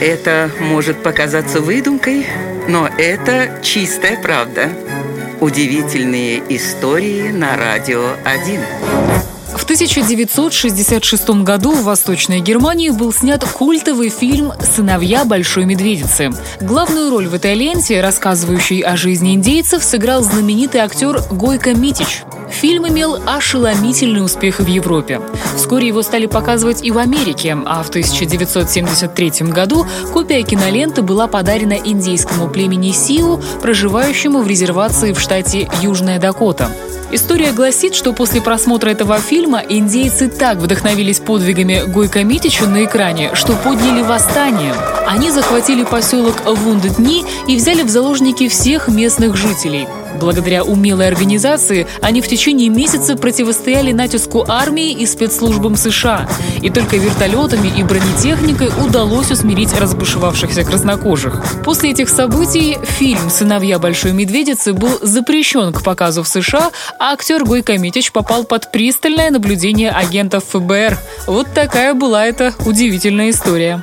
Это может показаться выдумкой, но это чистая правда. Удивительные истории на радио 1. В 1966 году в Восточной Германии был снят культовый фильм «Сыновья Большой Медведицы». Главную роль в этой ленте, рассказывающей о жизни индейцев, сыграл знаменитый актер Гойко Митич. Фильм имел ошеломительный успех в Европе. Вскоре его стали показывать и в Америке, а в 1973 году копия киноленты была подарена индейскому племени Сиу, проживающему в резервации в штате Южная Дакота. История гласит, что после просмотра этого фильма индейцы так вдохновились подвигами Гойко Митича на экране, что подняли восстание. Они захватили поселок Вундетни и взяли в заложники всех местных жителей. Благодаря умелой организации они в течение месяца противостояли натиску армии и спецслужбам США. И только вертолетами и бронетехникой удалось усмирить разбушевавшихся краснокожих. После этих событий фильм «Сыновья Большой Медведицы» был запрещен к показу в США, а актер Гойко Митич попал под пристальное наблюдение агентов ФБР. Вот такая была эта удивительная история.